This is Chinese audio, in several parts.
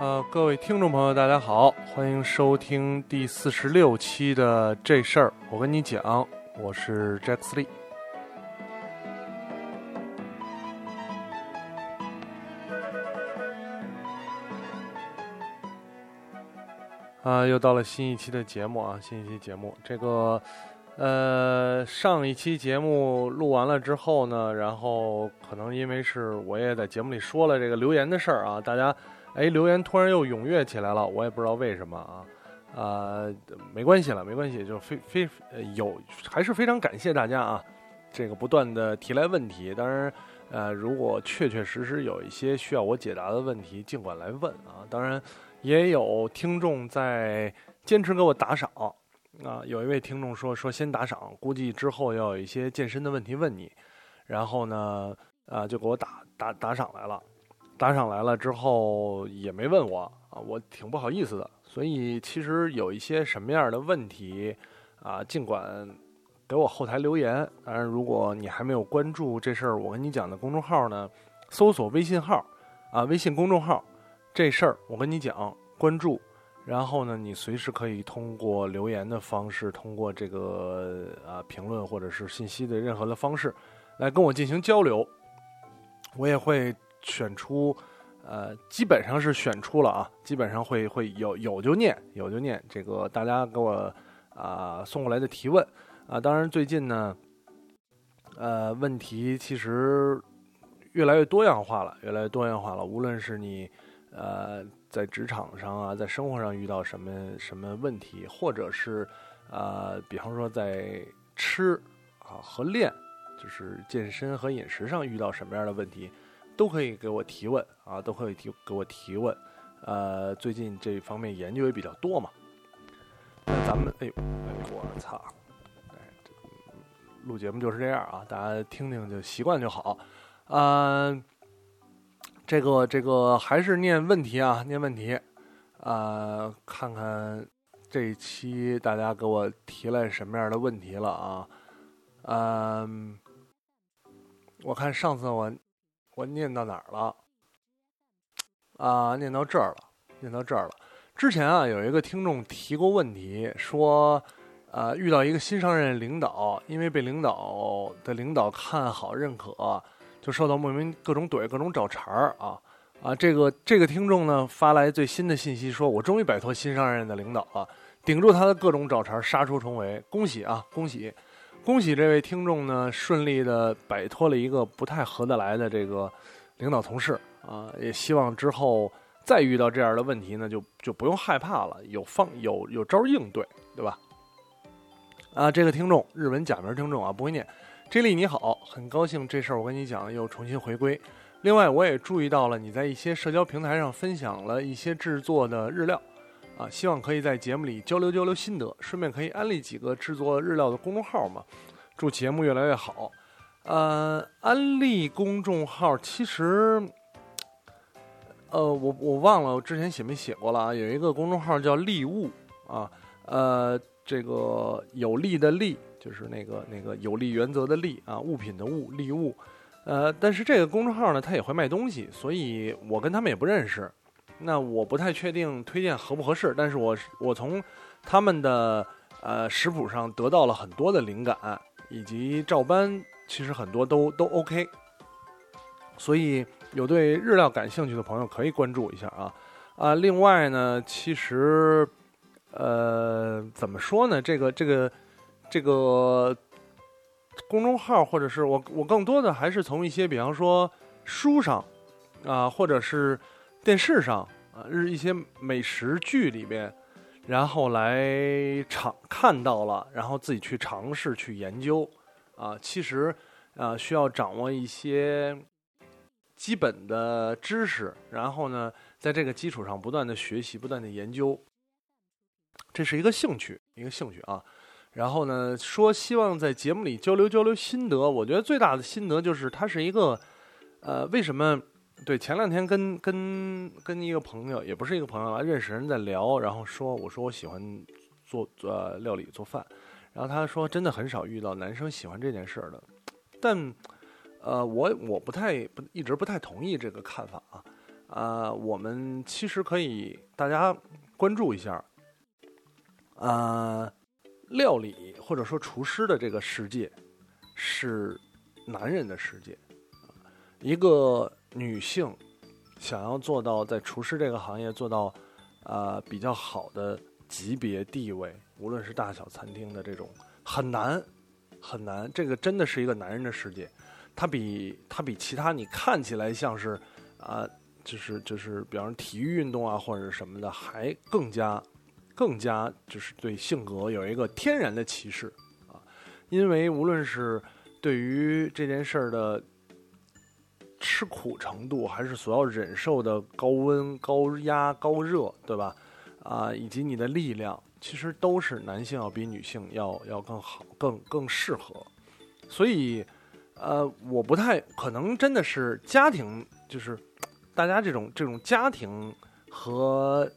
呃，各位听众朋友，大家好，欢迎收听第四十六期的这事儿。我跟你讲，我是 Jack Lee。啊，又到了新一期的节目啊，新一期节目。这个，呃，上一期节目录完了之后呢，然后可能因为是我也在节目里说了这个留言的事儿啊，大家，哎，留言突然又踊跃起来了，我也不知道为什么啊，呃，没关系了，没关系，就非非有，还是非常感谢大家啊，这个不断的提来问题。当然，呃，如果确确实实有一些需要我解答的问题，尽管来问啊，当然。也有听众在坚持给我打赏啊！有一位听众说说先打赏，估计之后要有一些健身的问题问你，然后呢，啊，就给我打打打赏来了，打赏来了之后也没问我啊，我挺不好意思的。所以其实有一些什么样的问题啊，尽管给我后台留言。当然，如果你还没有关注这事儿，我跟你讲的公众号呢，搜索微信号啊，微信公众号。这事儿我跟你讲，关注，然后呢，你随时可以通过留言的方式，通过这个啊评论或者是信息的任何的方式，来跟我进行交流。我也会选出，呃，基本上是选出了啊，基本上会会有有就念，有就念这个大家给我啊送过来的提问啊。当然最近呢，呃，问题其实越来越多样化了，越来越多样化了，无论是你。呃，在职场上啊，在生活上遇到什么什么问题，或者是，呃，比方说在吃啊和练，就是健身和饮食上遇到什么样的问题，都可以给我提问啊，都可以提给我提问。呃，最近这方面研究也比较多嘛。那咱们，哎呦，哎我操，哎，录节目就是这样啊，大家听听就习惯就好，嗯。这个这个还是念问题啊，念问题，啊，看看这一期大家给我提来什么样的问题了啊？嗯，我看上次我我念到哪儿了？啊，念到这儿了，念到这儿了。之前啊，有一个听众提过问题，说，呃，遇到一个新上任领导，因为被领导的领导看好认可。就受到莫名各种怼、各种找茬儿啊啊！这个这个听众呢发来最新的信息，说我终于摆脱新上任的领导了，顶住他的各种找茬，杀出重围，恭喜啊！恭喜，恭喜这位听众呢顺利的摆脱了一个不太合得来的这个领导同事啊！也希望之后再遇到这样的问题呢，就就不用害怕了，有方有有招应对，对吧？啊，这个听众日文假名听众啊，不会念。J 莉你好，很高兴这事儿我跟你讲又重新回归。另外，我也注意到了你在一些社交平台上分享了一些制作的日料，啊，希望可以在节目里交流交流心得，顺便可以安利几个制作日料的公众号嘛。祝节目越来越好。呃，安利公众号其实，呃，我我忘了我之前写没写过了啊。有一个公众号叫利物啊，呃，这个有利的利。就是那个那个有利原则的利啊，物品的物利物，呃，但是这个公众号呢，它也会卖东西，所以我跟他们也不认识，那我不太确定推荐合不合适，但是我我从他们的呃食谱上得到了很多的灵感，以及照搬，其实很多都都 OK，所以有对日料感兴趣的朋友可以关注一下啊啊，另外呢，其实呃怎么说呢，这个这个。这个公众号，或者是我，我更多的还是从一些，比方说书上啊，或者是电视上啊，日一些美食剧里边，然后来尝看到了，然后自己去尝试去研究啊。其实啊，需要掌握一些基本的知识，然后呢，在这个基础上不断的学习，不断的研究，这是一个兴趣，一个兴趣啊。然后呢，说希望在节目里交流交流心得。我觉得最大的心得就是它是一个，呃，为什么？对，前两天跟跟跟一个朋友，也不是一个朋友了，认识人在聊，然后说我说我喜欢做呃料理做饭，然后他说真的很少遇到男生喜欢这件事儿的，但呃我我不太不一直不太同意这个看法啊，啊，我们其实可以大家关注一下，啊，料理或者说厨师的这个世界是男人的世界，一个女性想要做到在厨师这个行业做到啊比较好的级别地位，无论是大小餐厅的这种很难很难，这个真的是一个男人的世界，它比它比其他你看起来像是啊。就是就是，比方说体育运动啊，或者什么的，还更加更加就是对性格有一个天然的歧视啊。因为无论是对于这件事儿的吃苦程度，还是所要忍受的高温、高压、高热，对吧？啊，以及你的力量，其实都是男性要比女性要要更好、更更适合。所以，呃，我不太可能真的是家庭就是。大家这种这种家庭和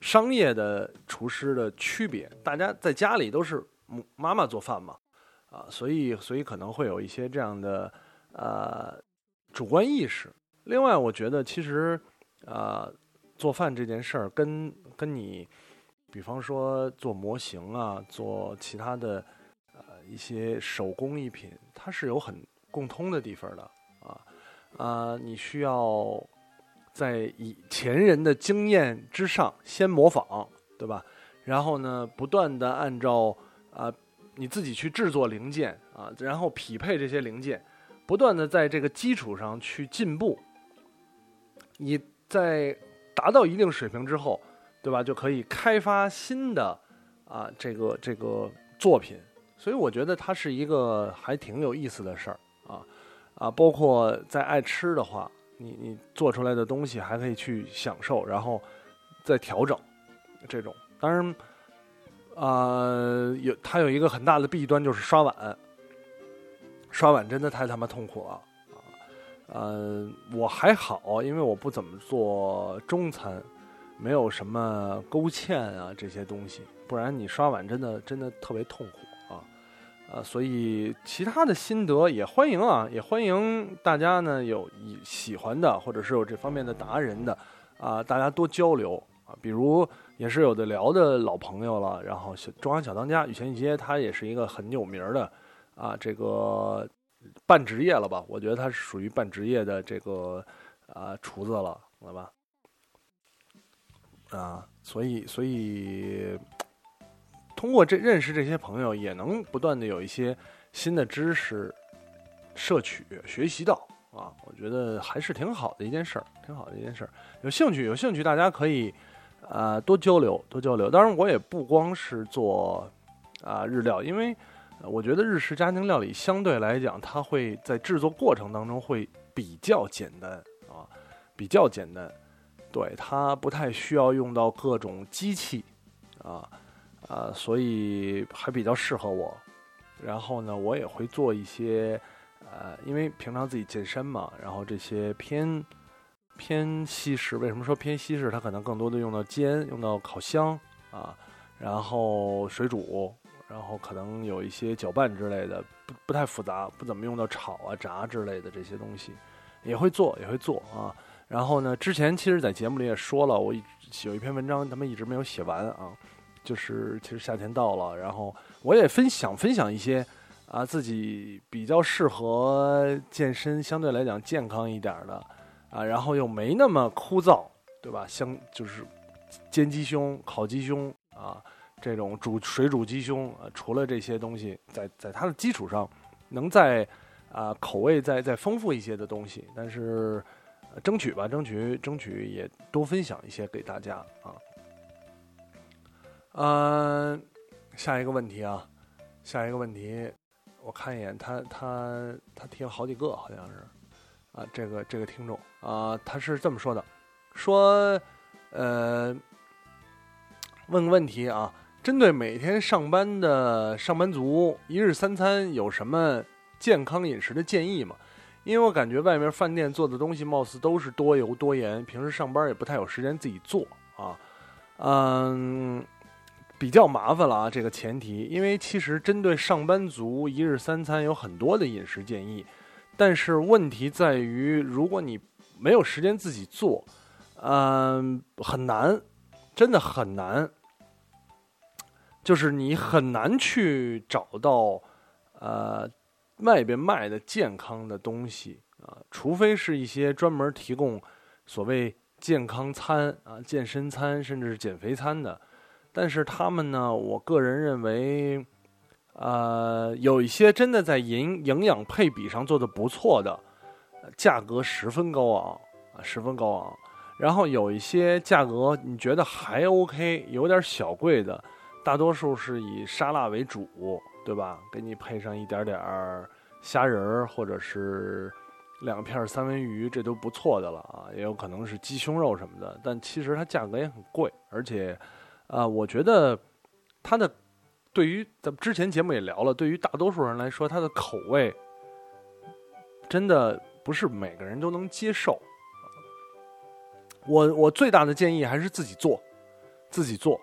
商业的厨师的区别，大家在家里都是妈妈做饭嘛，啊，所以所以可能会有一些这样的呃主观意识。另外，我觉得其实啊做饭这件事儿跟跟你，比方说做模型啊，做其他的呃一些手工艺品，它是有很共通的地方的啊啊，你需要。在以前人的经验之上，先模仿，对吧？然后呢，不断的按照啊你自己去制作零件啊，然后匹配这些零件，不断的在这个基础上去进步。你在达到一定水平之后，对吧？就可以开发新的啊这个这个作品。所以我觉得它是一个还挺有意思的事儿啊啊，包括在爱吃的话。你你做出来的东西还可以去享受，然后再调整，这种当然，呃，有它有一个很大的弊端就是刷碗，刷碗真的太他妈痛苦了啊！呃，我还好，因为我不怎么做中餐，没有什么勾芡啊这些东西，不然你刷碗真的真的特别痛苦啊。呃，所以其他的心得也欢迎啊，也欢迎大家呢有喜欢的，或者是有这方面的达人的，啊，大家多交流啊。比如也是有的聊的老朋友了，然后小中央小当家雨前一街，他也是一个很有名的啊，这个半职业了吧？我觉得他是属于半职业的这个啊厨子了，好吧？啊，所以所以。通过这认识这些朋友，也能不断的有一些新的知识摄取、学习到啊，我觉得还是挺好的一件事儿，挺好的一件事儿。有兴趣，有兴趣，大家可以啊多交流，多交流。当然，我也不光是做啊日料，因为我觉得日式家庭料理相对来讲，它会在制作过程当中会比较简单啊，比较简单，对它不太需要用到各种机器啊。啊，所以还比较适合我。然后呢，我也会做一些，呃，因为平常自己健身嘛，然后这些偏偏西式。为什么说偏西式？它可能更多的用到煎，用到烤箱啊，然后水煮，然后可能有一些搅拌之类的，不不太复杂，不怎么用到炒啊、炸之类的这些东西，也会做，也会做啊。然后呢，之前其实，在节目里也说了，我有一篇文章，他们一直没有写完啊。就是其实夏天到了，然后我也分享分享一些啊自己比较适合健身，相对来讲健康一点的啊，然后又没那么枯燥，对吧？像就是煎鸡胸、烤鸡胸啊，这种煮水煮鸡胸啊，除了这些东西，在在它的基础上，能在啊口味再再丰富一些的东西，但是争取吧，争取争取也多分享一些给大家啊。嗯，下一个问题啊，下一个问题，我看一眼，他他他提了好几个，好像是啊，这个这个听众啊，他是这么说的，说呃，问个问题啊，针对每天上班的上班族，一日三餐有什么健康饮食的建议吗？因为我感觉外面饭店做的东西貌似都是多油多盐，平时上班也不太有时间自己做啊，嗯。比较麻烦了啊，这个前提，因为其实针对上班族一日三餐有很多的饮食建议，但是问题在于，如果你没有时间自己做，嗯，很难，真的很难。就是你很难去找到，呃，外边卖的健康的东西啊，除非是一些专门提供所谓健康餐啊、健身餐，甚至是减肥餐的。但是他们呢，我个人认为，呃，有一些真的在营营养配比上做的不错的，价格十分高昂啊，十分高昂。然后有一些价格你觉得还 OK，有点小贵的。大多数是以沙拉为主，对吧？给你配上一点点虾仁儿，或者是两片三文鱼，这都不错的了啊。也有可能是鸡胸肉什么的，但其实它价格也很贵，而且，啊，我觉得它的对于咱们之前节目也聊了，对于大多数人来说，它的口味真的不是每个人都能接受。我我最大的建议还是自己做，自己做。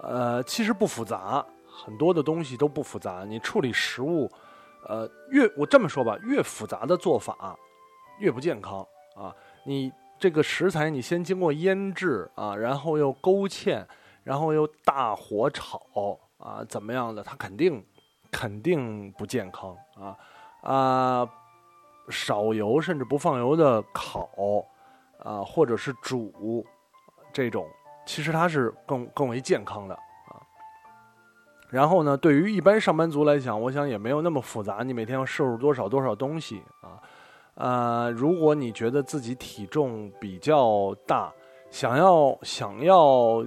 呃，其实不复杂，很多的东西都不复杂。你处理食物，呃，越我这么说吧，越复杂的做法，越不健康啊。你这个食材，你先经过腌制啊，然后又勾芡，然后又大火炒啊，怎么样的？它肯定肯定不健康啊啊！少油甚至不放油的烤啊，或者是煮这种。其实它是更更为健康的啊。然后呢，对于一般上班族来讲，我想也没有那么复杂。你每天要摄入多少多少东西啊？呃，如果你觉得自己体重比较大，想要想要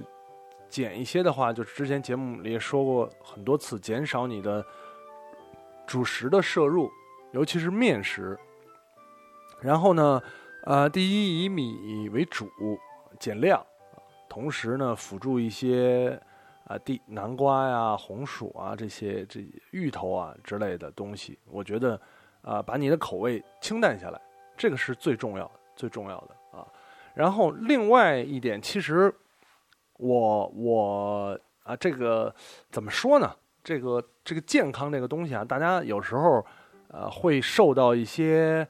减一些的话，就是之前节目里也说过很多次，减少你的主食的摄入，尤其是面食。然后呢，呃，第一以米为主，减量。同时呢，辅助一些啊地南瓜呀、红薯啊这些这芋头啊之类的东西，我觉得啊，把你的口味清淡下来，这个是最重要的、最重要的啊。然后另外一点，其实我我啊，这个怎么说呢？这个这个健康这个东西啊，大家有时候呃会受到一些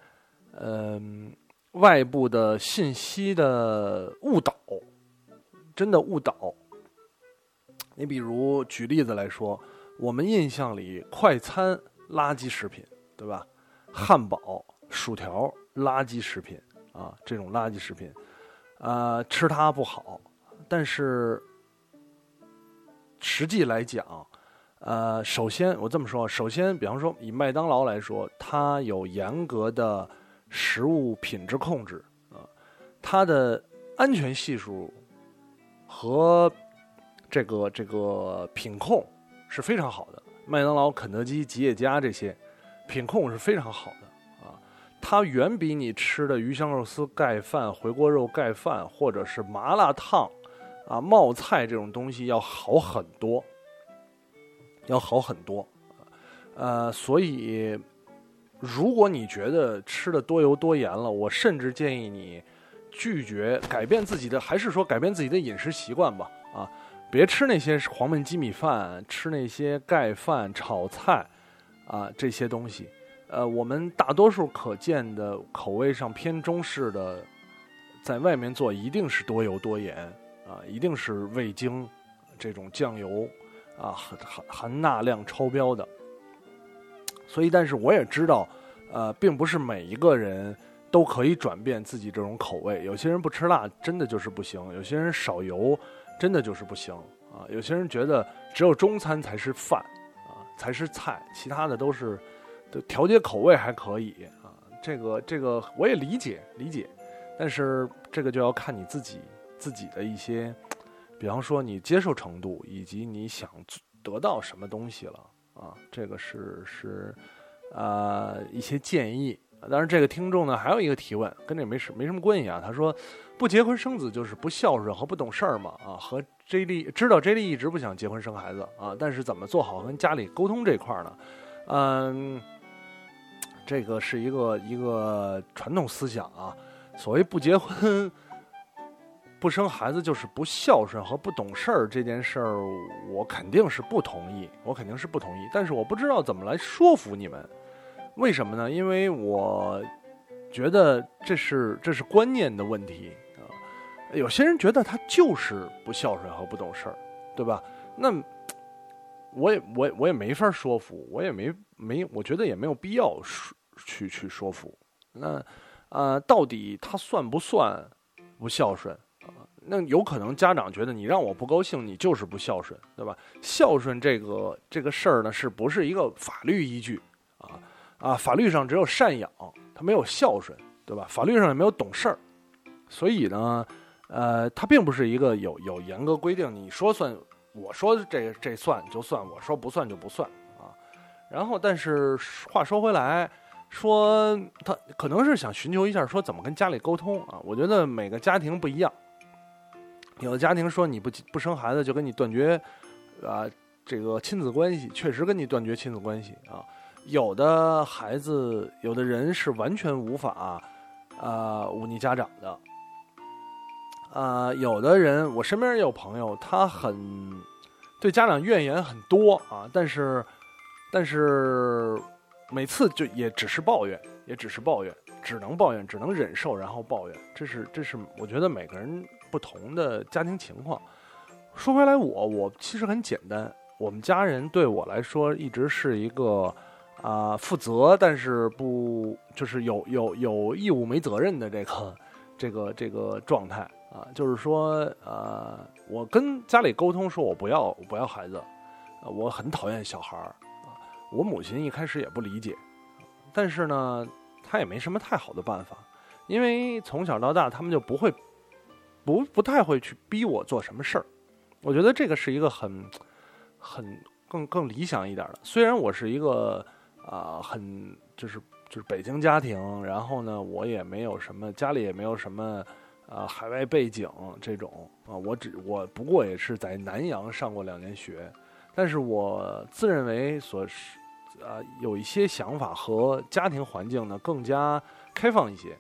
嗯外部的信息的误导。真的误导。你比如举例子来说，我们印象里快餐垃圾食品，对吧？汉堡、薯条垃圾食品啊，这种垃圾食品，呃，吃它不好。但是实际来讲，呃，首先我这么说，首先，比方说以麦当劳来说，它有严格的食物品质控制啊，它的安全系数。和这个这个品控是非常好的，麦当劳、肯德基、吉野家这些品控是非常好的啊，它远比你吃的鱼香肉丝盖饭、回锅肉盖饭或者是麻辣烫啊冒菜这种东西要好很多，要好很多，呃，所以如果你觉得吃的多油多盐了，我甚至建议你。拒绝改变自己的，还是说改变自己的饮食习惯吧？啊，别吃那些黄焖鸡米饭，吃那些盖饭、炒菜，啊，这些东西。呃，我们大多数可见的口味上偏中式的，在外面做一定是多油多盐啊，一定是味精这种酱油啊，含含含钠量超标的。所以，但是我也知道，呃，并不是每一个人。都可以转变自己这种口味。有些人不吃辣，真的就是不行；有些人少油，真的就是不行啊。有些人觉得只有中餐才是饭啊，才是菜，其他的都是都调节口味还可以啊。这个这个我也理解理解，但是这个就要看你自己自己的一些，比方说你接受程度以及你想得到什么东西了啊。这个是是啊一些建议。当然，这个听众呢还有一个提问，跟这没什没什么关系啊。他说，不结婚生子就是不孝顺和不懂事儿嘛？啊，和 J 莉知道 J 莉一直不想结婚生孩子啊，但是怎么做好跟家里沟通这块呢？嗯，这个是一个一个传统思想啊。所谓不结婚不生孩子就是不孝顺和不懂事儿这件事儿，我肯定是不同意，我肯定是不同意。但是我不知道怎么来说服你们。为什么呢？因为我觉得这是这是观念的问题啊。有些人觉得他就是不孝顺和不懂事儿，对吧？那我也我我也没法说服，我也没没，我觉得也没有必要说去去说服。那啊，到底他算不算不孝顺啊？那有可能家长觉得你让我不高兴，你就是不孝顺，对吧？孝顺这个这个事儿呢，是不是一个法律依据啊？法律上只有赡养，他没有孝顺，对吧？法律上也没有懂事儿，所以呢，呃，它并不是一个有有严格规定，你说算，我说这这算就算，我说不算就不算啊。然后，但是话说回来，说他可能是想寻求一下，说怎么跟家里沟通啊？我觉得每个家庭不一样，有的家庭说你不不生孩子就跟你断绝啊这个亲子关系，确实跟你断绝亲子关系啊。有的孩子，有的人是完全无法，啊，忤逆家长的，啊，有的人，我身边也有朋友，他很对家长怨言很多啊，但是，但是每次就也只是抱怨，也只是抱怨，只能抱怨，只能忍受，然后抱怨，这是这是我觉得每个人不同的家庭情况。说回来，我我其实很简单，我们家人对我来说一直是一个。啊，负责但是不就是有有有义务没责任的这个这个这个状态啊，就是说呃，我跟家里沟通说我不要我不要孩子，我很讨厌小孩儿啊。我母亲一开始也不理解，但是呢，她也没什么太好的办法，因为从小到大他们就不会不不太会去逼我做什么事儿。我觉得这个是一个很很更更理想一点的，虽然我是一个。啊，很就是就是北京家庭，然后呢，我也没有什么家里也没有什么，呃，海外背景这种啊，我只我不过也是在南阳上过两年学，但是我自认为所是，呃，有一些想法和家庭环境呢更加开放一些，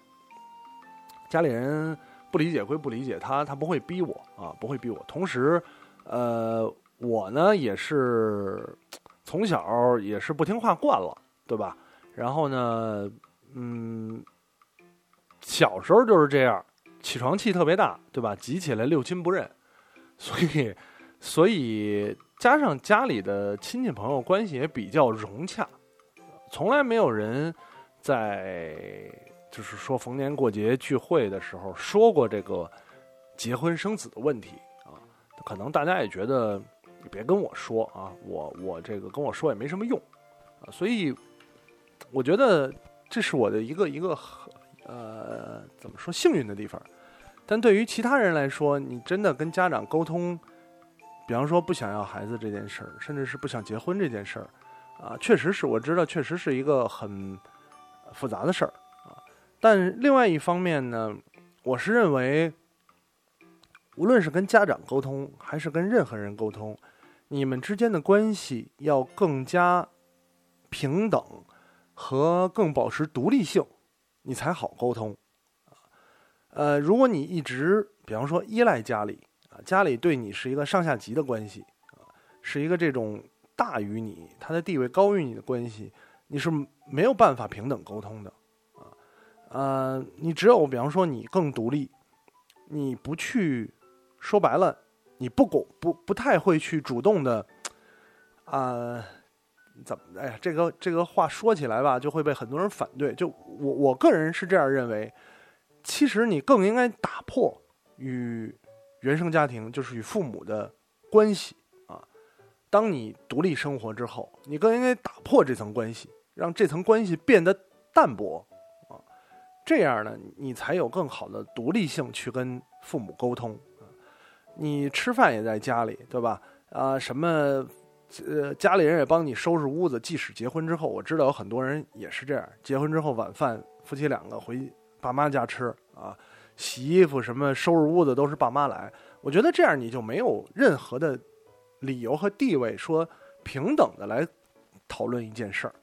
家里人不理解归不理解，他他不会逼我啊，不会逼我，同时，呃，我呢也是。从小也是不听话惯了，对吧？然后呢，嗯，小时候就是这样，起床气特别大，对吧？急起来六亲不认，所以，所以加上家里的亲戚朋友关系也比较融洽，从来没有人在就是说逢年过节聚会的时候说过这个结婚生子的问题啊。可能大家也觉得。你别跟我说啊，我我这个跟我说也没什么用，啊，所以我觉得这是我的一个一个呃怎么说幸运的地方。但对于其他人来说，你真的跟家长沟通，比方说不想要孩子这件事儿，甚至是不想结婚这件事儿，啊，确实是我知道，确实是一个很复杂的事儿啊。但另外一方面呢，我是认为，无论是跟家长沟通，还是跟任何人沟通。你们之间的关系要更加平等和更保持独立性，你才好沟通。呃，如果你一直，比方说依赖家里啊，家里对你是一个上下级的关系啊，是一个这种大于你，他的地位高于你的关系，你是没有办法平等沟通的啊。呃，你只有比方说你更独立，你不去说白了。你不狗不不太会去主动的，啊，怎么？哎呀，这个这个话说起来吧，就会被很多人反对。就我我个人是这样认为，其实你更应该打破与原生家庭，就是与父母的关系啊。当你独立生活之后，你更应该打破这层关系，让这层关系变得淡薄啊。这样呢，你才有更好的独立性去跟父母沟通。你吃饭也在家里，对吧？啊，什么，呃，家里人也帮你收拾屋子。即使结婚之后，我知道有很多人也是这样。结婚之后，晚饭夫妻两个回爸妈家吃啊，洗衣服什么、收拾屋子都是爸妈来。我觉得这样你就没有任何的理由和地位说平等的来讨论一件事儿。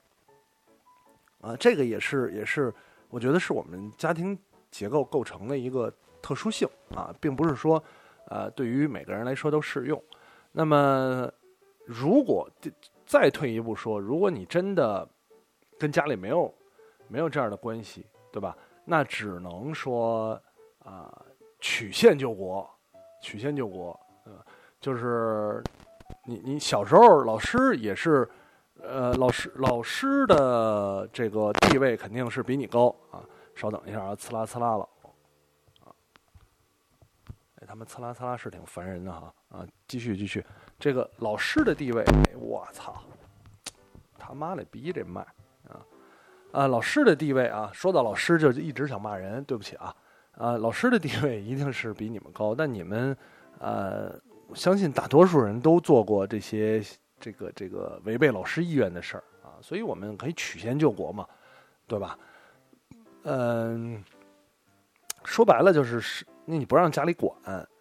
啊，这个也是也是，我觉得是我们家庭结构构成的一个特殊性啊，并不是说。呃，对于每个人来说都适用。那么，如果再退一步说，如果你真的跟家里没有没有这样的关系，对吧？那只能说啊，曲线救国，曲线救国，呃，就是你你小时候老师也是，呃，老师老师的这个地位肯定是比你高啊。稍等一下啊，呲啦呲啦了，他们呲啦呲啦是挺烦人的哈啊，继续继续，这个老师的地位，我操，他妈的逼这麦啊啊，老师的地位啊，说到老师就一直想骂人，对不起啊啊，老师的地位一定是比你们高，但你们呃，相信大多数人都做过这些这个这个违背老师意愿的事儿啊，所以我们可以曲线救国嘛，对吧？嗯，说白了就是是，那你不让家里管，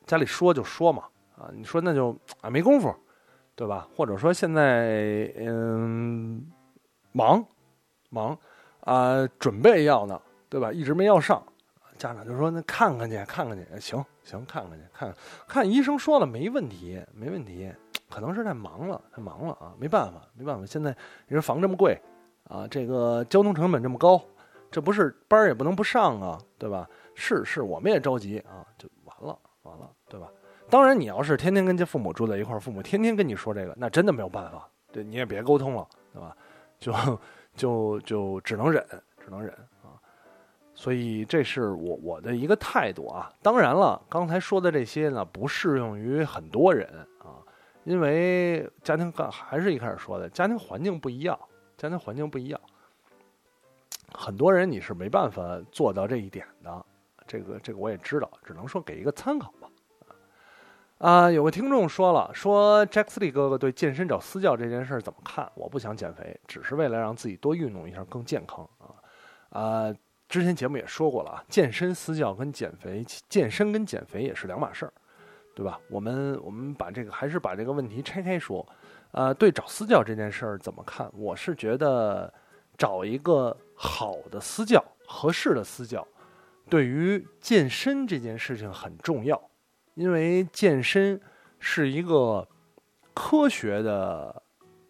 家里说就说嘛，啊，你说那就啊没工夫，对吧？或者说现在嗯忙忙啊，准备要呢，对吧？一直没要上，家长就说那看看去，看看去，行行，看看去，看看看医生说了没问题，没问题，可能是太忙了，太忙了啊，没办法，没办法，现在你说房这么贵啊，这个交通成本这么高。这不是班也不能不上啊，对吧？是是，我们也着急啊，就完了完了，对吧？当然，你要是天天跟家父母住在一块儿，父母天天跟你说这个，那真的没有办法，对，你也别沟通了，对吧？就就就只能忍，只能忍啊。所以这是我我的一个态度啊。当然了，刚才说的这些呢，不适用于很多人啊，因为家庭刚还是一开始说的，家庭环境不一样，家庭环境不一样。很多人你是没办法做到这一点的，这个这个我也知道，只能说给一个参考吧。啊，有个听众说了，说 Jack 斯利哥哥对健身找私教这件事怎么看？我不想减肥，只是为了让自己多运动一下，更健康啊。啊，之前节目也说过了啊，健身私教跟减肥，健身跟减肥也是两码事儿，对吧？我们我们把这个还是把这个问题拆开说。啊，对找私教这件事儿怎么看？我是觉得。找一个好的私教，合适的私教，对于健身这件事情很重要，因为健身是一个科学的，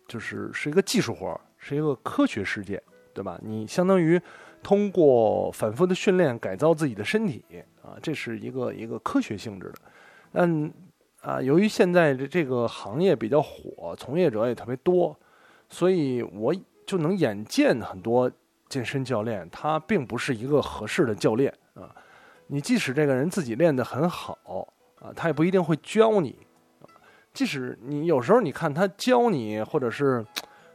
就是是一个技术活是一个科学世界，对吧？你相当于通过反复的训练改造自己的身体啊，这是一个一个科学性质的。但啊，由于现在的这个行业比较火，从业者也特别多，所以我。就能眼见很多健身教练，他并不是一个合适的教练。你即使这个人自己练得很好啊，他也不一定会教你。即使你有时候你看他教你，或者是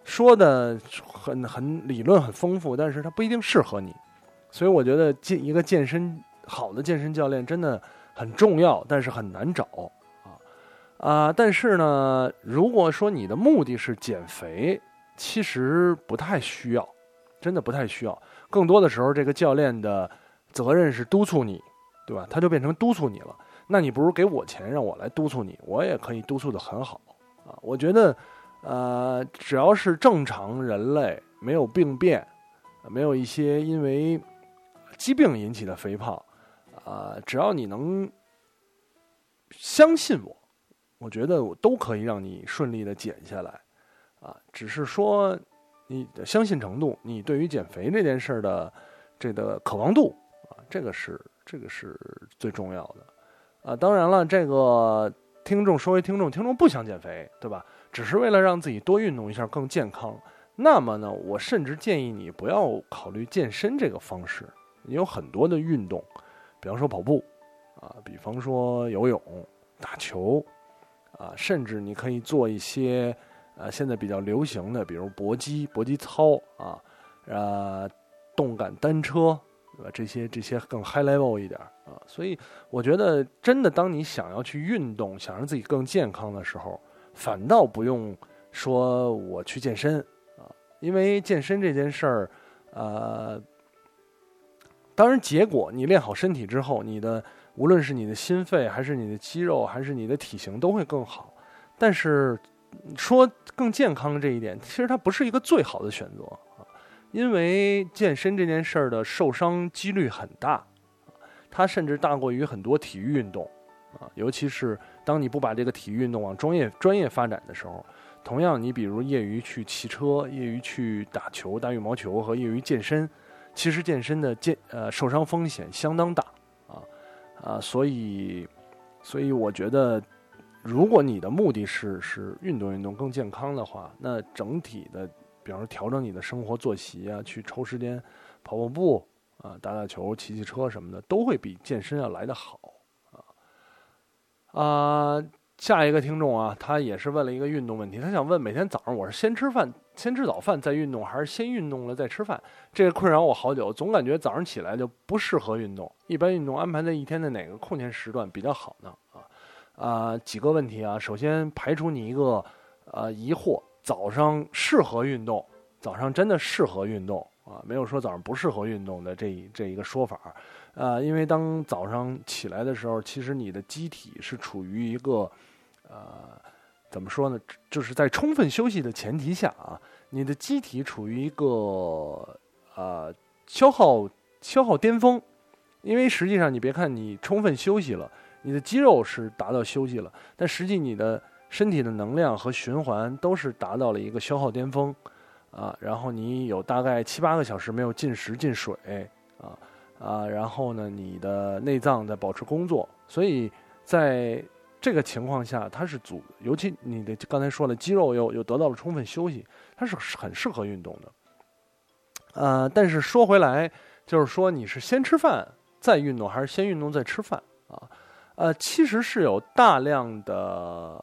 说的很很理论很丰富，但是他不一定适合你。所以我觉得健一个健身好的健身教练真的很重要，但是很难找啊啊！但是呢，如果说你的目的是减肥，其实不太需要，真的不太需要。更多的时候，这个教练的责任是督促你，对吧？他就变成督促你了。那你不如给我钱，让我来督促你，我也可以督促的很好啊。我觉得，呃，只要是正常人类，没有病变，没有一些因为疾病引起的肥胖，啊，只要你能相信我，我觉得我都可以让你顺利的减下来。啊，只是说你的相信程度，你对于减肥这件事儿的这个渴望度，这个是这个是最重要的啊。当然了，这个听众说为听众，听众不想减肥，对吧？只是为了让自己多运动一下，更健康。那么呢，我甚至建议你不要考虑健身这个方式。你有很多的运动，比方说跑步啊，比方说游泳、打球啊，甚至你可以做一些。呃，现在比较流行的，比如搏击、搏击操啊，呃，动感单车，对吧？这些这些更 high level 一点啊。所以我觉得，真的，当你想要去运动，想让自己更健康的时候，反倒不用说我去健身啊，因为健身这件事儿，呃，当然，结果你练好身体之后，你的无论是你的心肺，还是你的肌肉，还是你的体型，都会更好。但是。说更健康这一点，其实它不是一个最好的选择，因为健身这件事儿的受伤几率很大，它甚至大过于很多体育运动啊，尤其是当你不把这个体育运动往专业专业发展的时候，同样你比如业余去骑车、业余去打球、打羽毛球和业余健身，其实健身的健呃受伤风险相当大啊啊，所以所以我觉得，如果你的目的是是运动运动更健康的话，那整体的，比方说调整你的生活作息啊，去抽时间跑跑步啊，打打球、骑骑车什么的，都会比健身要来得好啊啊。下一个听众啊，他也是问了一个运动问题，他想问每天早上我是先吃饭、先吃早饭再运动，还是先运动了再吃饭？这个困扰我好久，总感觉早上起来就不适合运动。一般运动安排在一天的哪个空闲时段比较好呢？啊啊，几个问题啊，首先排除你一个呃疑惑，早上适合运动，早上真的适合运动啊，没有说早上不适合运动的这这一个说法。啊，因为当早上起来的时候，其实你的机体是处于一个。呃，怎么说呢？就是在充分休息的前提下啊，你的机体处于一个呃消耗消耗巅峰，因为实际上你别看你充分休息了，你的肌肉是达到休息了，但实际你的身体的能量和循环都是达到了一个消耗巅峰啊。然后你有大概七八个小时没有进食进水啊啊，然后呢，你的内脏在保持工作，所以在。这个情况下，它是足，尤其你的刚才说了，肌肉又又得到了充分休息，它是很适合运动的。呃，但是说回来，就是说你是先吃饭再运动，还是先运动再吃饭啊？呃，其实是有大量的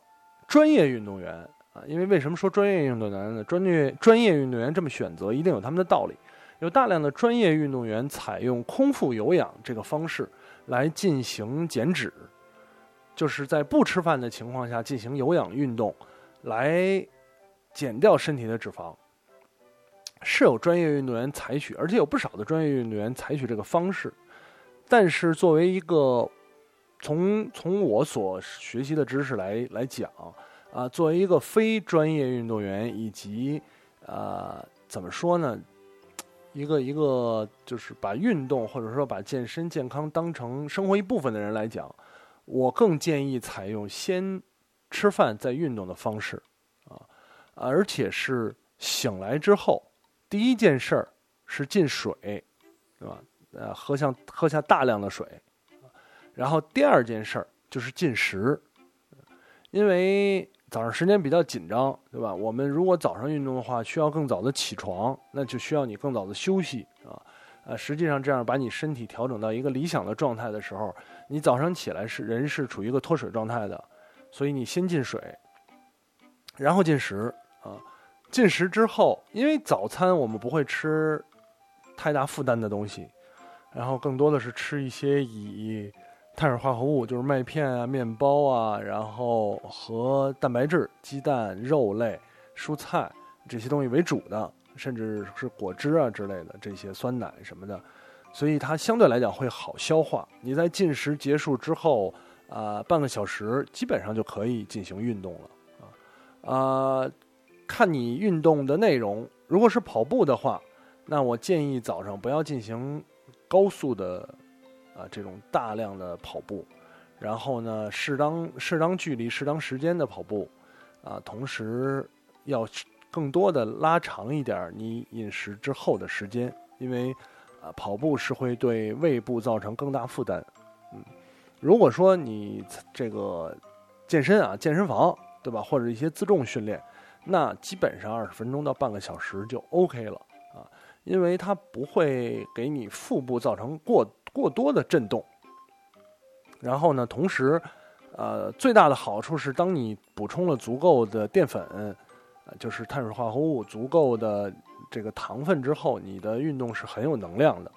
专业运动员啊，因为为什么说专业运动员呢？专业专业运动员这么选择，一定有他们的道理。有大量的专业运动员采用空腹有氧这个方式来进行减脂。就是在不吃饭的情况下进行有氧运动，来减掉身体的脂肪，是有专业运动员采取，而且有不少的专业运动员采取这个方式。但是作为一个从从我所学习的知识来来讲啊，作为一个非专业运动员以及呃怎么说呢，一个一个就是把运动或者说把健身健康当成生活一部分的人来讲。我更建议采用先吃饭再运动的方式，啊，而且是醒来之后第一件事儿是进水，对吧？呃，喝像喝下大量的水，然后第二件事儿就是进食，因为早上时间比较紧张，对吧？我们如果早上运动的话，需要更早的起床，那就需要你更早的休息啊。呃，实际上这样把你身体调整到一个理想的状态的时候，你早上起来是人是处于一个脱水状态的，所以你先进水，然后进食啊。进食之后，因为早餐我们不会吃太大负担的东西，然后更多的是吃一些以碳水化合物，就是麦片啊、面包啊，然后和蛋白质、鸡蛋、肉类、蔬菜这些东西为主的。甚至是果汁啊之类的这些酸奶什么的，所以它相对来讲会好消化。你在进食结束之后，啊，半个小时基本上就可以进行运动了，啊，啊，看你运动的内容。如果是跑步的话，那我建议早上不要进行高速的，啊，这种大量的跑步，然后呢，适当适当距离、适当时间的跑步，啊，同时要。更多的拉长一点你饮食之后的时间，因为，啊，跑步是会对胃部造成更大负担。嗯，如果说你这个健身啊，健身房对吧，或者一些自重训练，那基本上二十分钟到半个小时就 OK 了啊，因为它不会给你腹部造成过过多的震动。然后呢，同时，呃，最大的好处是，当你补充了足够的淀粉。就是碳水化合物足够的这个糖分之后，你的运动是很有能量的，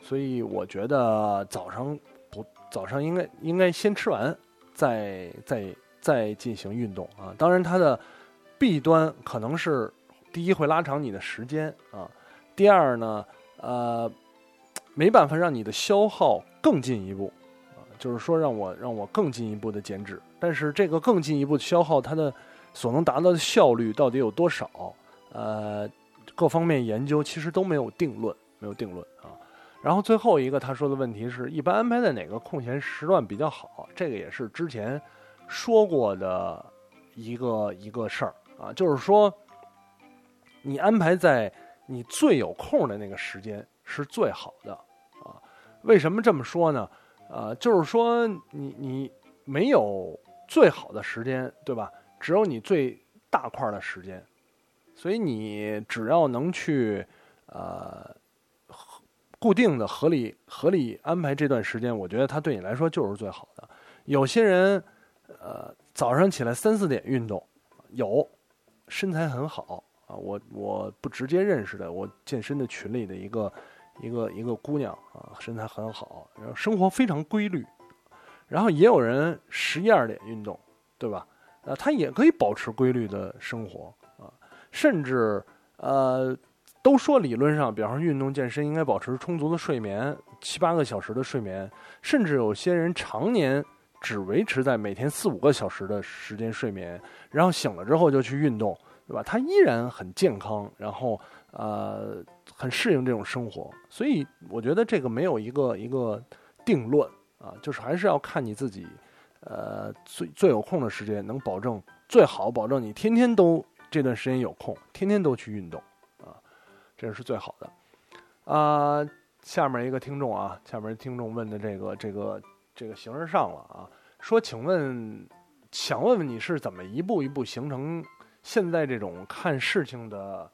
所以我觉得早上不早上应该应该先吃完，再再再进行运动啊。当然，它的弊端可能是第一会拉长你的时间啊，第二呢，呃，没办法让你的消耗更进一步啊，就是说让我让我更进一步的减脂，但是这个更进一步的消耗它的。所能达到的效率到底有多少？呃，各方面研究其实都没有定论，没有定论啊。然后最后一个他说的问题是一般安排在哪个空闲时段比较好？这个也是之前说过的一个一个事儿啊，就是说你安排在你最有空的那个时间是最好的啊。为什么这么说呢？呃，就是说你你没有最好的时间，对吧？只有你最大块的时间，所以你只要能去呃固定的合理合理安排这段时间，我觉得它对你来说就是最好的。有些人呃早上起来三四点运动，有身材很好啊，我我不直接认识的，我健身的群里的一个。一个一个姑娘啊，身材很好，然后生活非常规律，然后也有人十一二点运动，对吧？呃，她也可以保持规律的生活啊，甚至呃，都说理论上，比方说运动健身应该保持充足的睡眠，七八个小时的睡眠，甚至有些人常年只维持在每天四五个小时的时间睡眠，然后醒了之后就去运动，对吧？他依然很健康，然后呃。很适应这种生活，所以我觉得这个没有一个一个定论啊，就是还是要看你自己，呃，最最有空的时间，能保证最好保证你天天都这段时间有空，天天都去运动啊，这是最好的。啊，下面一个听众啊，下面听众问的这个这个这个形式上了啊，说，请问想问问你是怎么一步一步形成现在这种看事情的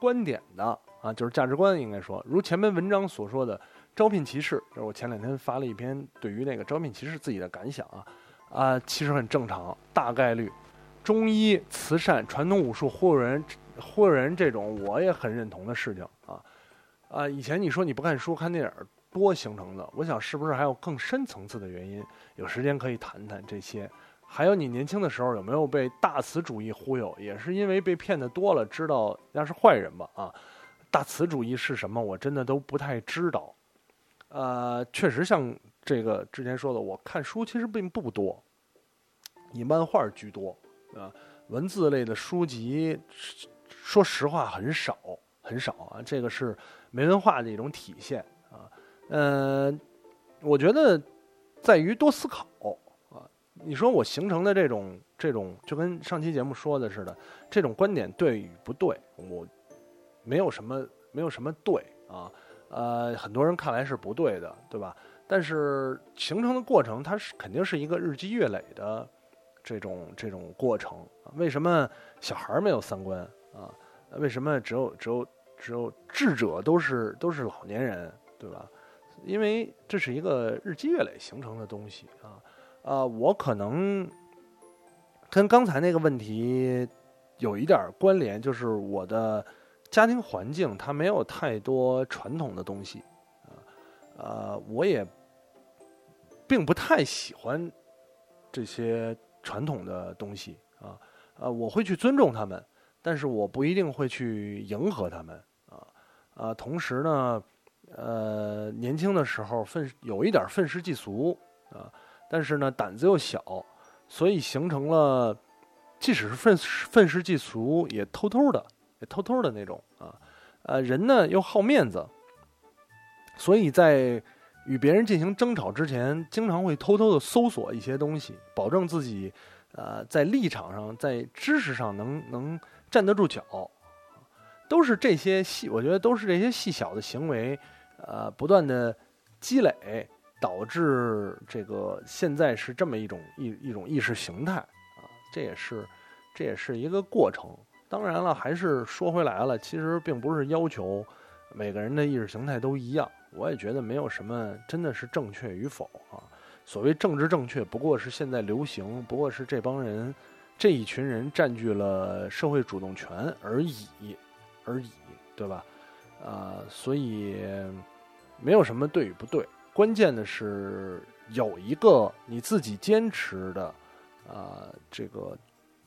观点的？啊，就是价值观，应该说，如前面文章所说的，招聘歧视，就是我前两天发了一篇对于那个招聘歧视自己的感想啊，啊，其实很正常，大概率，中医、慈善、传统武术、忽悠人、忽悠人这种，我也很认同的事情啊，啊，以前你说你不看书看电影多形成的，我想是不是还有更深层次的原因？有时间可以谈谈这些。还有你年轻的时候有没有被大慈主义忽悠？也是因为被骗的多了，知道那是坏人吧？啊。大慈主义是什么？我真的都不太知道。呃，确实像这个之前说的，我看书其实并不多，以漫画居多啊。文字类的书籍，说实话很少很少啊。这个是没文化的一种体现啊。嗯，我觉得在于多思考。你说我形成的这种这种，就跟上期节目说的似的，这种观点对与不对，我。没有什么，没有什么对啊，呃，很多人看来是不对的，对吧？但是形成的过程，它是肯定是一个日积月累的这种这种过程。为什么小孩没有三观啊？为什么只有只有只有智者都是都是老年人，对吧？因为这是一个日积月累形成的东西啊。啊，我可能跟刚才那个问题有一点关联，就是我的。家庭环境它没有太多传统的东西，啊，呃，我也并不太喜欢这些传统的东西啊，呃，我会去尊重他们，但是我不一定会去迎合他们啊，啊，同时呢，呃，年轻的时候愤有一点愤世嫉俗啊，但是呢胆子又小，所以形成了，即使是愤愤世嫉俗，也偷偷的。也偷偷的那种啊，呃，人呢又好面子，所以在与别人进行争吵之前，经常会偷偷的搜索一些东西，保证自己呃在立场上、在知识上能能站得住脚。都是这些细，我觉得都是这些细小的行为，呃，不断的积累，导致这个现在是这么一种一一种意识形态啊，这也是这也是一个过程。当然了，还是说回来了，其实并不是要求每个人的意识形态都一样。我也觉得没有什么真的是正确与否啊。所谓政治正确，不过是现在流行，不过是这帮人这一群人占据了社会主动权而已，而已，对吧？啊，所以没有什么对与不对，关键的是有一个你自己坚持的啊，这个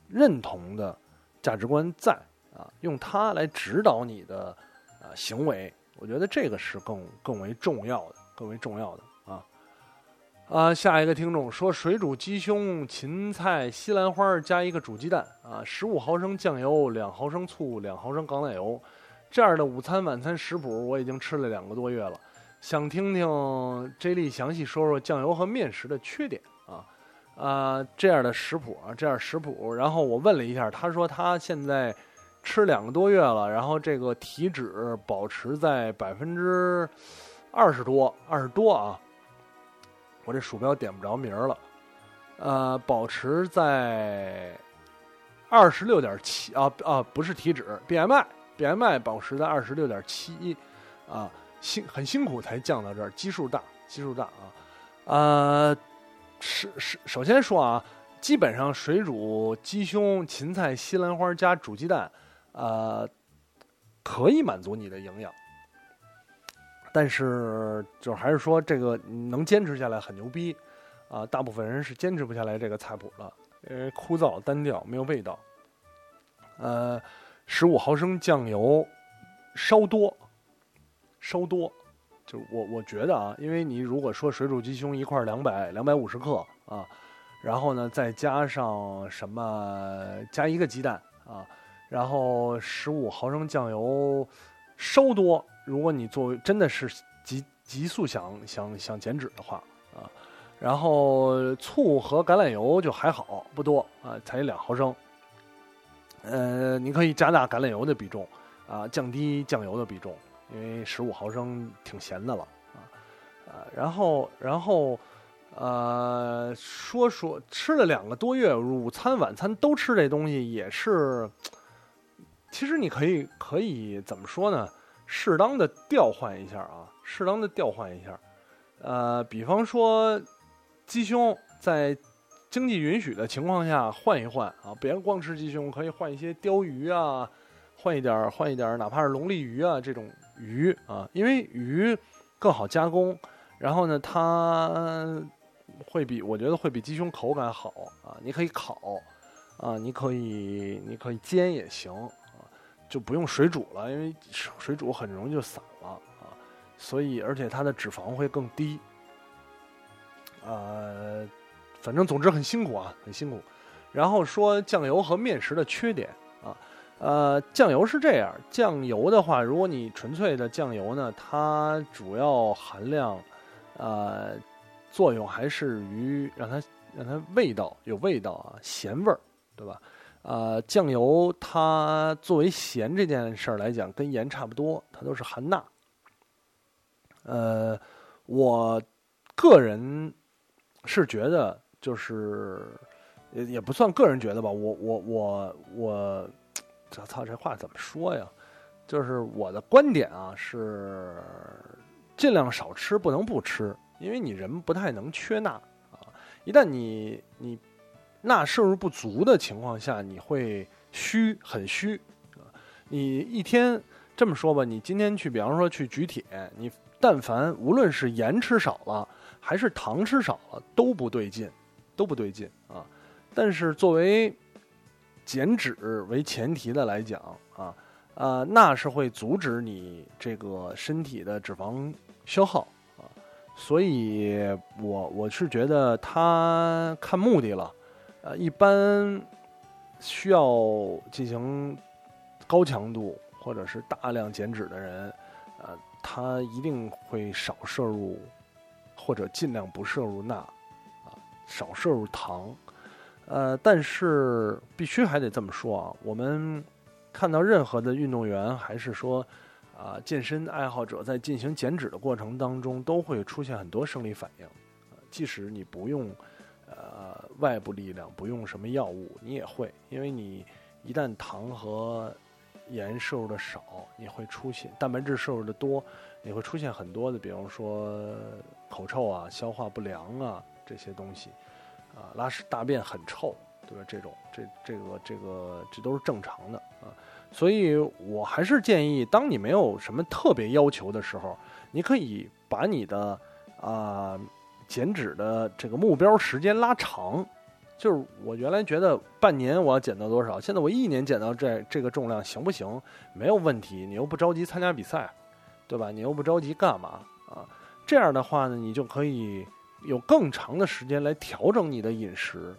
认同的。价值观在啊，用它来指导你的啊行为，我觉得这个是更更为重要的，更为重要的啊啊！下一个听众说，水煮鸡胸、芹菜、西兰花加一个煮鸡蛋啊，十五毫升酱油，两毫升醋，两毫升橄榄油，这样的午餐晚餐食谱我已经吃了两个多月了，想听听 J 莉详细说说酱油和面食的缺点啊。啊，这样的食谱啊，这样食谱，然后我问了一下，他说他现在吃两个多月了，然后这个体脂保持在百分之二十多，二十多啊。我这鼠标点不着名儿了，呃，保持在二十六点七啊啊，不是体脂，BMI，BMI 保持在二十六点七，啊，辛很辛苦才降到这儿，基数大，基数大啊，呃，是是，首先说啊，基本上水煮鸡胸、芹菜、西兰花加煮鸡蛋，呃，可以满足你的营养。但是，就还是说这个能坚持下来很牛逼，啊，大部分人是坚持不下来这个菜谱的，因为枯燥单调，没有味道。呃，十五毫升酱油，稍多，稍多，就我我觉得啊，因为你如果说水煮鸡胸一块两百两百五十克啊，然后呢再加上什么加一个鸡蛋啊，然后十五毫升酱油，稍多。如果你作为真的是急急速想想想减脂的话啊，然后醋和橄榄油就还好不多啊，才两毫升。呃，你可以加大橄榄油的比重啊，降低酱油的比重，因为十五毫升挺咸的了啊啊。然后然后呃，说说吃了两个多月，午餐晚餐都吃这东西也是，其实你可以可以怎么说呢？适当的调换一下啊，适当的调换一下，呃，比方说鸡胸，在经济允许的情况下换一换啊，别光吃鸡胸，可以换一些鲷鱼啊，换一点换一点哪怕是龙利鱼啊这种鱼啊，因为鱼更好加工，然后呢，它会比我觉得会比鸡胸口感好啊，你可以烤啊，你可以你可以煎也行啊。就不用水煮了，因为水煮很容易就散了啊，所以而且它的脂肪会更低，呃，反正总之很辛苦啊，很辛苦。然后说酱油和面食的缺点啊，呃，酱油是这样，酱油的话，如果你纯粹的酱油呢，它主要含量，呃，作用还是于让它让它味道有味道啊，咸味儿，对吧？呃，酱油它作为咸这件事儿来讲，跟盐差不多，它都是含钠。呃，我个人是觉得，就是也也不算个人觉得吧，我我我我，这操这话怎么说呀？就是我的观点啊，是尽量少吃，不能不吃，因为你人不太能缺钠啊。一旦你你。钠摄入不足的情况下，你会虚，很虚啊！你一天这么说吧，你今天去，比方说去举铁，你但凡无论是盐吃少了，还是糖吃少了，都不对劲，都不对劲啊！但是作为减脂为前提的来讲啊，呃，钠是会阻止你这个身体的脂肪消耗啊，所以我我是觉得它看目的了。呃，一般需要进行高强度或者是大量减脂的人，呃，他一定会少摄入或者尽量不摄入钠，啊，少摄入糖。呃，但是必须还得这么说啊，我们看到任何的运动员还是说啊，健身爱好者在进行减脂的过程当中，都会出现很多生理反应，即使你不用。呃，外部力量不用什么药物，你也会，因为你一旦糖和盐摄入的少，你会出现蛋白质摄入的多，你会出现很多的，比方说口臭啊、消化不良啊这些东西，啊，拉屎大便很臭，对吧？这种这这个这个这都是正常的啊，所以我还是建议，当你没有什么特别要求的时候，你可以把你的啊。减脂的这个目标时间拉长，就是我原来觉得半年我要减到多少，现在我一年减到这这个重量行不行？没有问题，你又不着急参加比赛，对吧？你又不着急干嘛啊？这样的话呢，你就可以有更长的时间来调整你的饮食，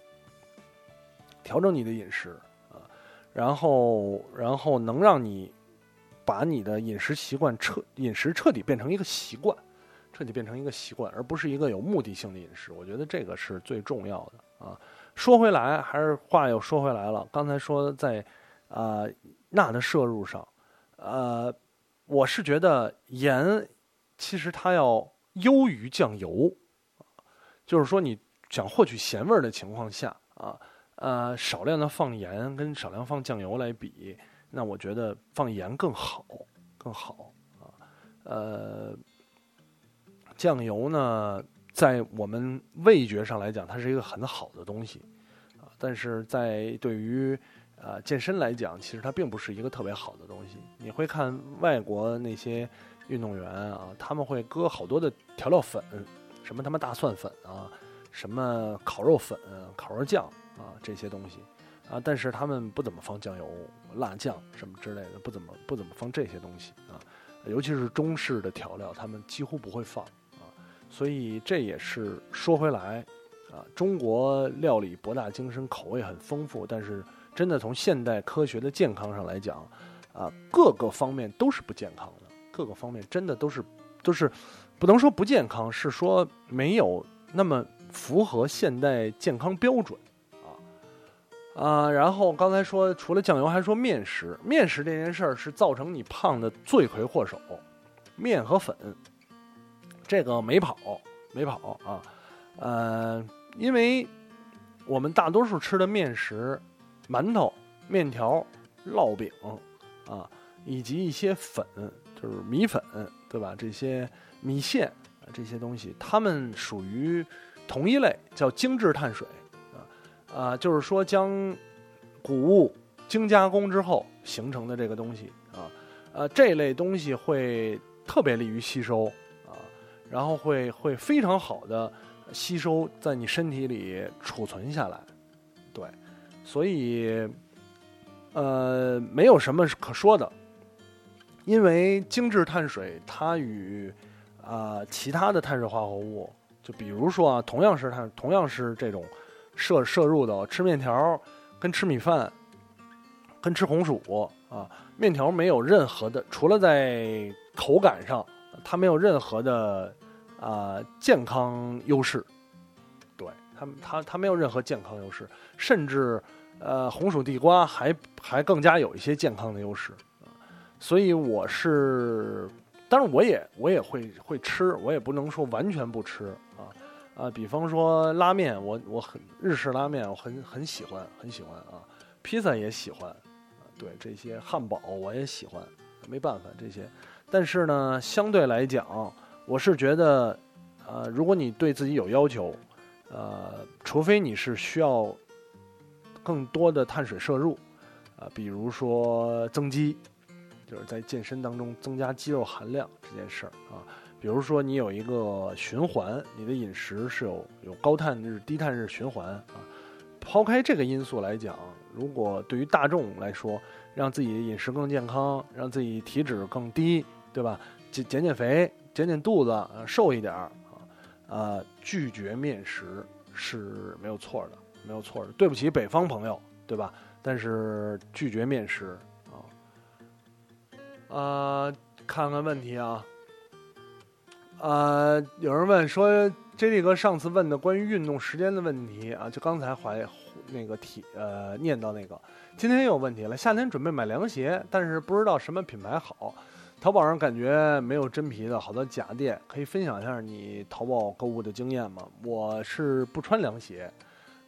调整你的饮食啊，然后然后能让你把你的饮食习惯彻饮食彻底变成一个习惯。彻底变成一个习惯，而不是一个有目的性的饮食。我觉得这个是最重要的啊。说回来，还是话又说回来了。刚才说在啊钠的摄入上，呃，我是觉得盐其实它要优于酱油，就是说你想获取咸味儿的情况下啊，呃，少量的放盐跟少量放酱油来比，那我觉得放盐更好，更好啊，呃，酱油呢，在我们味觉上来讲，它是一个很好的东西啊，但是在对于呃，健身来讲，其实它并不是一个特别好的东西。你会看外国那些运动员啊，他们会搁好多的调料粉，什么他妈大蒜粉啊，什么烤肉粉、烤肉酱啊这些东西啊，但是他们不怎么放酱油、辣酱什么之类的，不怎么不怎么放这些东西啊，尤其是中式的调料，他们几乎不会放啊。所以这也是说回来啊，中国料理博大精深，口味很丰富，但是。真的从现代科学的健康上来讲，啊，各个方面都是不健康的，各个方面真的都是都是不能说不健康，是说没有那么符合现代健康标准，啊啊。然后刚才说除了酱油，还说面食，面食这件事儿是造成你胖的罪魁祸首，面和粉，这个没跑没跑啊，呃，因为我们大多数吃的面食。馒头、面条、烙饼，啊，以及一些粉，就是米粉，对吧？这些米线啊，这些东西，它们属于同一类，叫精致碳水，啊啊，就是说将谷物精加工之后形成的这个东西，啊呃，这类东西会特别利于吸收，啊，然后会会非常好的吸收在你身体里储存下来，对。所以，呃，没有什么可说的，因为精致碳水它与啊其他的碳水化合物，就比如说啊，同样是碳，同样是这种摄摄入的，吃面条跟吃米饭，跟吃红薯啊，面条没有任何的，除了在口感上，它没有任何的啊健康优势。对它它它没有任何健康优势，甚至，呃，红薯地瓜还还更加有一些健康的优势，所以我是，当然我也我也会会吃，我也不能说完全不吃啊啊，比方说拉面，我我很日式拉面，我很很喜欢很喜欢啊，披萨也喜欢，对这些汉堡我也喜欢，没办法这些，但是呢，相对来讲，我是觉得，呃，如果你对自己有要求。呃，除非你是需要更多的碳水摄入，啊，比如说增肌，就是在健身当中增加肌肉含量这件事儿啊，比如说你有一个循环，你的饮食是有有高碳日、低碳日循环啊。抛开这个因素来讲，如果对于大众来说，让自己的饮食更健康，让自己体脂更低，对吧？减减减肥，减减肚子，瘦一点儿啊。呃，拒绝面食是没有错的，没有错的。对不起，北方朋友，对吧？但是拒绝面食。呃，看看问题啊。呃，有人问说，J D 哥上次问的关于运动时间的问题啊，就刚才怀那个题呃念到那个，今天又有问题了。夏天准备买凉鞋，但是不知道什么品牌好。淘宝上感觉没有真皮的好多假店，可以分享一下你淘宝购物的经验吗？我是不穿凉鞋，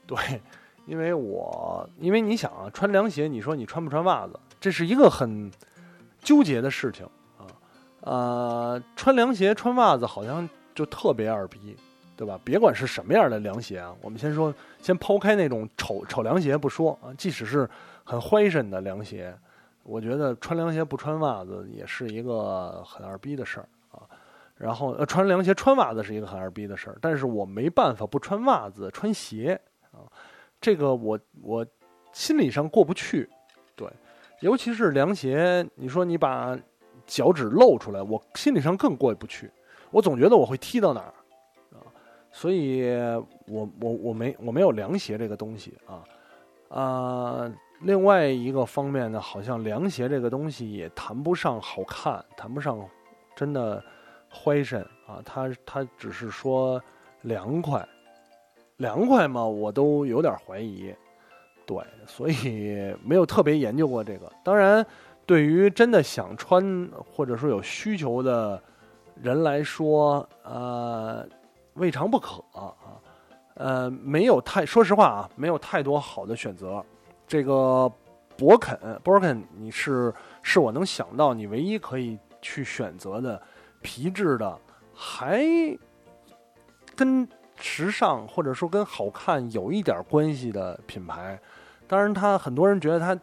对，因为我因为你想啊，穿凉鞋，你说你穿不穿袜子，这是一个很纠结的事情啊。呃，穿凉鞋穿袜子好像就特别二逼，对吧？别管是什么样的凉鞋啊，我们先说，先抛开那种丑丑凉鞋不说啊，即使是很欢身的凉鞋。我觉得穿凉鞋不穿袜子也是一个很二逼的事儿啊，然后穿凉鞋穿袜子是一个很二逼的事儿，但是我没办法不穿袜子穿鞋啊，这个我我心理上过不去，尤其是凉鞋，你说你把脚趾露出来，我心理上更过意不去，我总觉得我会踢到哪儿啊，所以我我我没我没有凉鞋这个东西啊啊。另外一个方面呢，好像凉鞋这个东西也谈不上好看，谈不上真的怀身啊。它它只是说凉快，凉快嘛，我都有点怀疑对，所以没有特别研究过这个。当然，对于真的想穿或者说有需求的人来说，呃，未尝不可啊。呃，没有太说实话啊，没有太多好的选择。这个博肯，博肯，你是是我能想到你唯一可以去选择的皮质的，还跟时尚或者说跟好看有一点关系的品牌。当然，他很多人觉得他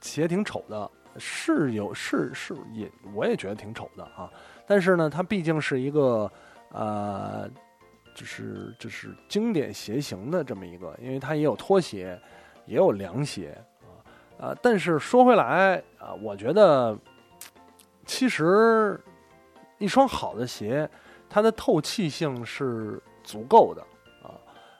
鞋挺丑的，是有是是也，我也觉得挺丑的啊。但是呢，它毕竟是一个呃。就是就是经典鞋型的这么一个，因为它也有拖鞋，也有凉鞋啊啊！但是说回来啊，我觉得其实一双好的鞋，它的透气性是足够的啊。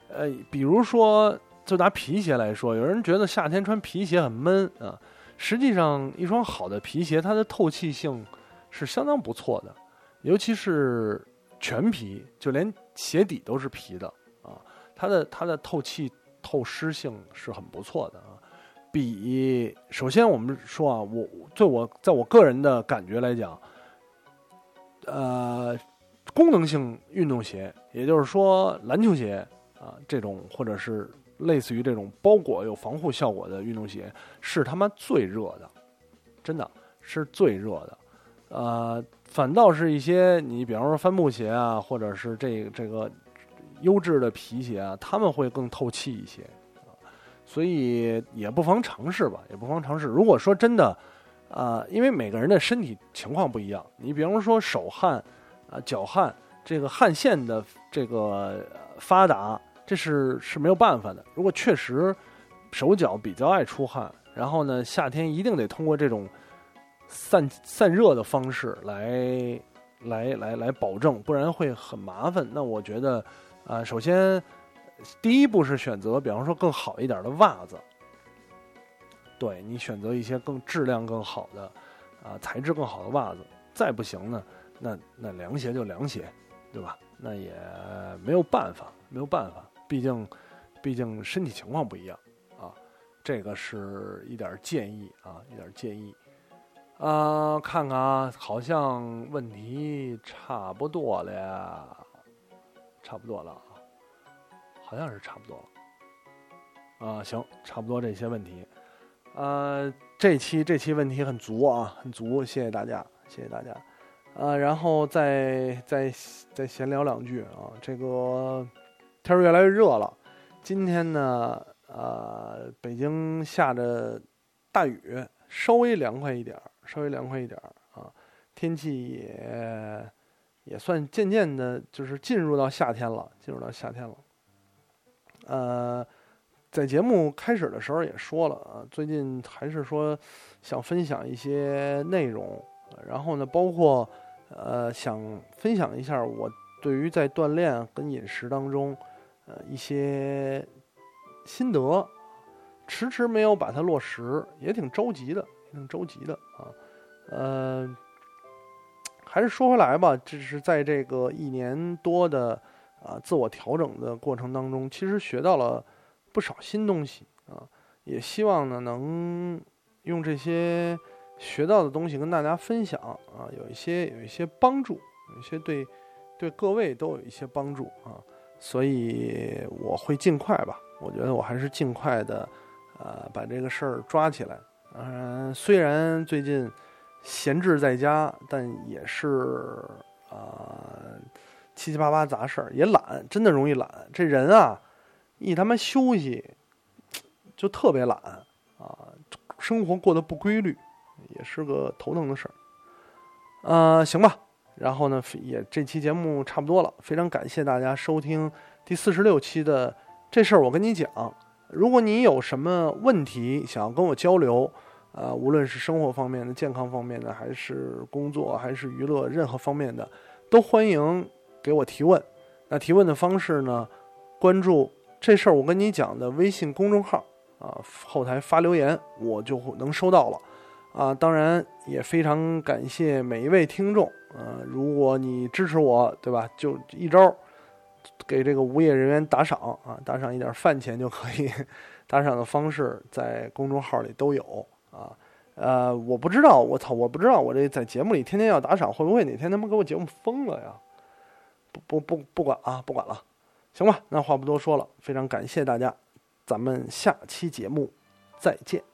呃，比如说就拿皮鞋来说，有人觉得夏天穿皮鞋很闷啊，实际上一双好的皮鞋，它的透气性是相当不错的，尤其是全皮，就连。鞋底都是皮的啊，它的它的透气透湿性是很不错的啊。比首先我们说啊，我对我在我个人的感觉来讲，呃，功能性运动鞋，也就是说篮球鞋啊这种，或者是类似于这种包裹有防护效果的运动鞋，是他妈最热的，真的是最热的，呃。反倒是一些你，比方说帆布鞋啊，或者是这这个优质的皮鞋啊，他们会更透气一些，所以也不妨尝试吧，也不妨尝试。如果说真的，啊，因为每个人的身体情况不一样，你比方说手汗啊、脚汗，这个汗腺的这个发达，这是是没有办法的。如果确实手脚比较爱出汗，然后呢，夏天一定得通过这种。散散热的方式来来来来保证，不然会很麻烦。那我觉得，啊，首先第一步是选择，比方说更好一点的袜子。对你选择一些更质量更好的，啊，材质更好的袜子。再不行呢，那那凉鞋就凉鞋，对吧？那也没有办法，没有办法，毕竟毕竟身体情况不一样啊。这个是一点建议啊，一点建议。啊，看看啊，好像问题差不多了，差不多了啊，好像是差不多了。啊，行，差不多这些问题。呃，这期这期问题很足啊，很足，谢谢大家，谢谢大家。呃，然后再再再闲聊两句啊，这个天儿越来越热了，今天呢，呃，北京下着大雨，稍微凉快一点儿。稍微凉快一点儿啊，天气也也算渐渐的，就是进入到夏天了，进入到夏天了。呃，在节目开始的时候也说了啊，最近还是说想分享一些内容，然后呢，包括呃想分享一下我对于在锻炼跟饮食当中一些心得，迟迟没有把它落实，也挺着急的。挺着急的啊，呃，还是说回来吧，这是在这个一年多的啊自我调整的过程当中，其实学到了不少新东西啊，也希望呢能用这些学到的东西跟大家分享啊，有一些有一些帮助，有一些对对各位都有一些帮助啊，所以我会尽快吧，我觉得我还是尽快的呃把这个事儿抓起来。嗯，虽然最近闲置在家，但也是啊七七八八杂事儿，也懒，真的容易懒。这人啊，一他妈休息就特别懒啊，生活过得不规律，也是个头疼的事儿。呃，行吧，然后呢，也这期节目差不多了，非常感谢大家收听第四十六期的这事儿，我跟你讲。如果你有什么问题想要跟我交流，啊，无论是生活方面的、健康方面的，还是工作，还是娱乐，任何方面的，都欢迎给我提问。那提问的方式呢？关注这事儿我跟你讲的微信公众号啊，后台发留言，我就能收到了。啊，当然也非常感谢每一位听众。啊，如果你支持我，对吧？就一招。给这个无业人员打赏啊，打赏一点饭钱就可以。打赏的方式在公众号里都有啊。呃，我不知道，我操，我不知道，我这在节目里天天要打赏，会不会哪天他们给我节目封了呀？不不不，不管啊，不管了，行吧。那话不多说了，非常感谢大家，咱们下期节目再见。